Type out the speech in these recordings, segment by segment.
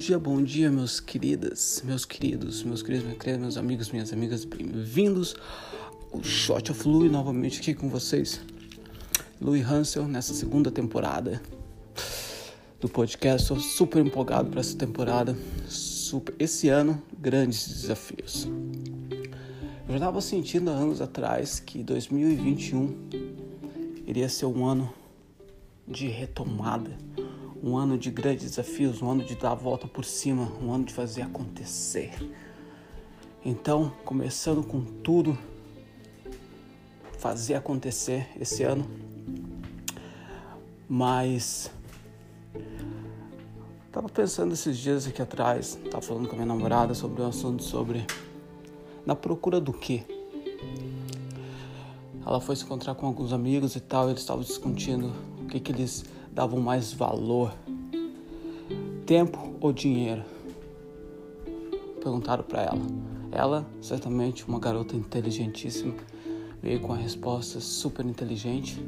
dia, bom dia, meus queridas, meus queridos, meus queridos, minhas queridas, meus amigos, minhas amigas, bem-vindos ao Shot of Louis novamente aqui com vocês. Louis Hansel nessa segunda temporada do podcast. Estou super empolgado para essa temporada. Super, esse ano, grandes desafios. Eu já estava sentindo há anos atrás que 2021 iria ser um ano de retomada um ano de grandes desafios, um ano de dar a volta por cima, um ano de fazer acontecer. Então, começando com tudo, fazer acontecer esse ano. Mas tava pensando esses dias aqui atrás, tava falando com a minha namorada sobre um assunto sobre na procura do quê? Ela foi se encontrar com alguns amigos e tal, e eles estavam discutindo o que que eles davam mais valor: tempo ou dinheiro? Perguntaram para ela. Ela, certamente uma garota inteligentíssima, veio com a resposta super inteligente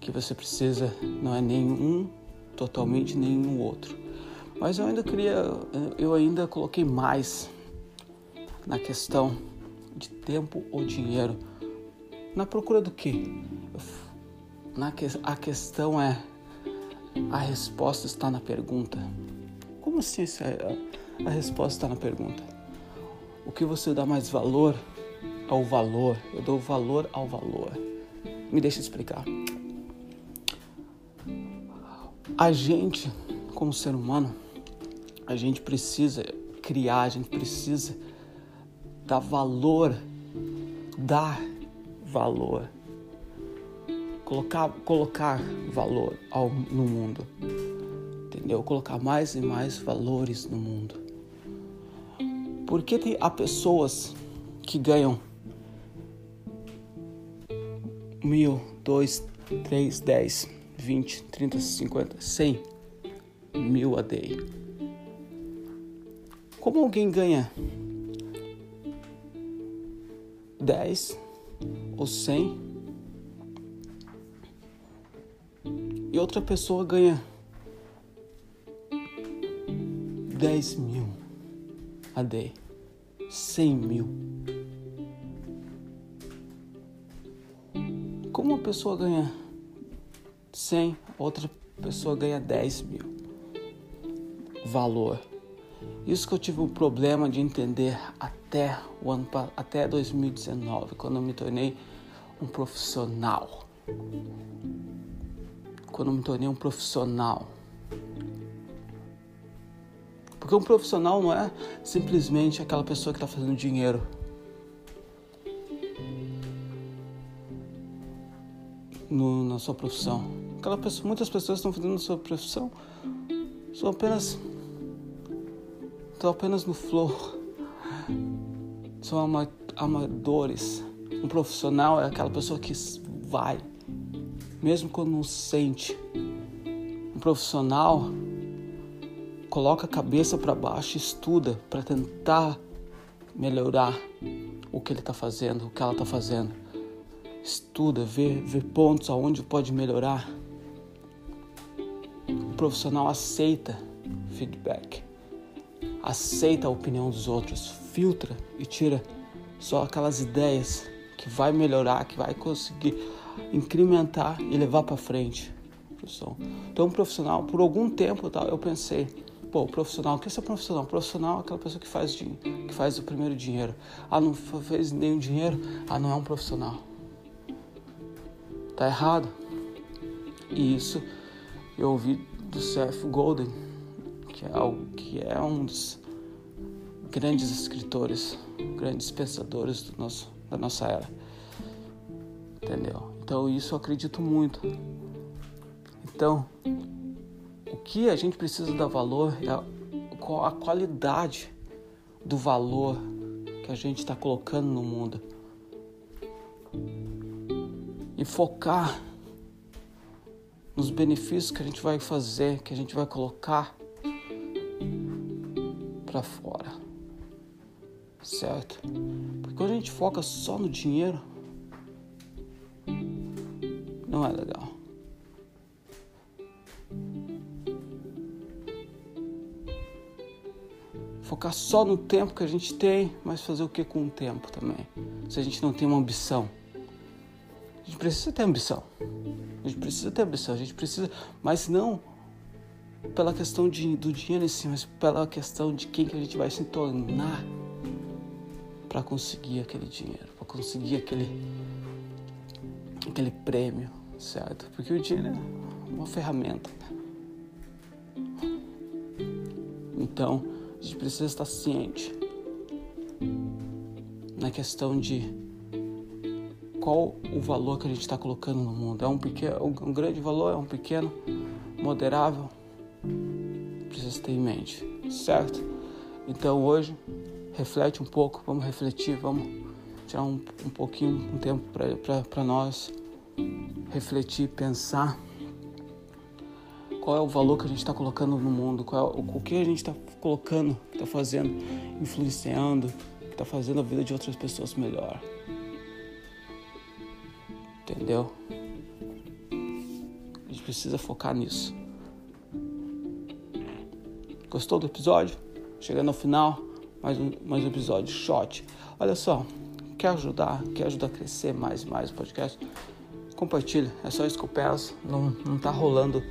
que você precisa não é nenhum totalmente nenhum outro. Mas eu ainda queria, eu ainda coloquei mais na questão de tempo ou dinheiro. Na procura do quê? Na que, a questão é a resposta está na pergunta. Como assim a, resposta está na pergunta? O que você dá mais valor ao valor? Eu dou valor ao valor. Me deixa explicar. A gente, como ser humano, a gente precisa criar, a gente precisa dar valor, dar valor colocar, colocar valor ao, no mundo, entendeu? Colocar mais e mais valores no mundo. Porque tem, há pessoas que ganham mil, dois, três, dez, vinte, trinta, cinquenta, cem mil a day. Como alguém ganha dez ou cem e outra pessoa ganha 10 mil a day, 100 mil. Como uma pessoa ganha 100, outra pessoa ganha 10 mil. Valor. Isso que eu tive um problema de entender até o ano até 2019, quando eu me tornei um profissional quando me tornei um profissional. Porque um profissional não é simplesmente aquela pessoa que está fazendo dinheiro. No, na sua profissão. Aquela pessoa, muitas pessoas estão fazendo a sua profissão são apenas estão apenas no flow. São amadores. Um profissional é aquela pessoa que vai mesmo quando não sente. Um profissional coloca a cabeça para baixo, estuda para tentar melhorar o que ele está fazendo, o que ela está fazendo. Estuda, vê, vê pontos aonde pode melhorar. O profissional aceita feedback, aceita a opinião dos outros, filtra e tira só aquelas ideias que vai melhorar, que vai conseguir incrementar e levar para frente. Então, um profissional, por algum tempo, tá, eu pensei, pô, profissional, o que é ser profissional? Profissional é aquela pessoa que faz, que faz o primeiro dinheiro. Ah, não fez nenhum dinheiro? Ah, não é um profissional. Tá errado. E isso eu ouvi do Seth Golden, que é, algo, que é um dos grandes escritores, grandes pensadores do nosso, da nossa era. Entendeu? Então, isso eu acredito muito. Então, o que a gente precisa dar valor é a qualidade do valor que a gente está colocando no mundo. E focar nos benefícios que a gente vai fazer, que a gente vai colocar para fora. Certo? Porque quando a gente foca só no dinheiro, não é legal. focar só no tempo que a gente tem, mas fazer o que com o tempo também? Se a gente não tem uma ambição. A gente precisa ter ambição. A gente precisa ter ambição, a gente precisa, mas não pela questão de, do dinheiro em si, mas pela questão de quem que a gente vai se tornar para conseguir aquele dinheiro, para conseguir aquele aquele prêmio, certo? Porque o dinheiro é uma ferramenta. Então, a gente precisa estar ciente na questão de qual o valor que a gente está colocando no mundo. É um, pequeno, um grande valor, é um pequeno, moderável? Precisa ter em mente, certo? Então hoje, reflete um pouco, vamos refletir, vamos tirar um, um pouquinho, um tempo para nós refletir, pensar qual é o valor que a gente está colocando no mundo, qual é, o, o que a gente está colocando, está fazendo, influenciando, está fazendo a vida de outras pessoas melhor. Entendeu? A gente precisa focar nisso. Gostou do episódio? Chegando ao final, mais um, mais um episódio shot. Olha só, quer ajudar, quer ajudar a crescer mais e mais o podcast? Compartilha, é só isso que eu peço. Não, não tá rolando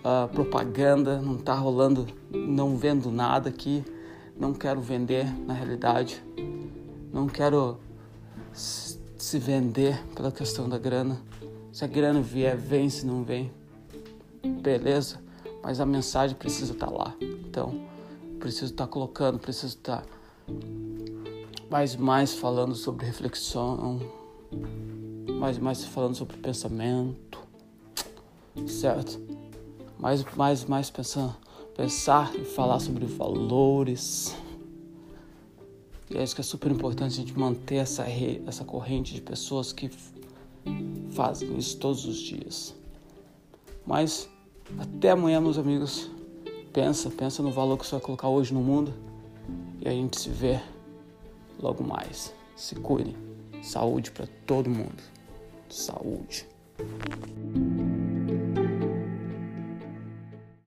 uh, propaganda, não tá rolando, não vendo nada aqui, não quero vender na realidade, não quero se vender pela questão da grana. Se a grana vier, vem, se não vem, beleza, mas a mensagem precisa estar tá lá. Então, preciso estar tá colocando, preciso estar tá mais mais falando sobre reflexão, mais mais falando sobre pensamento, certo? mais, mais, mais pensando, pensar e falar sobre valores. E é isso que é super importante a gente manter essa, essa corrente de pessoas que fazem isso todos os dias. Mas até amanhã, meus amigos. Pensa, pensa no valor que você vai colocar hoje no mundo. E a gente se vê logo mais. Se cuidem. Saúde para todo mundo. Saúde.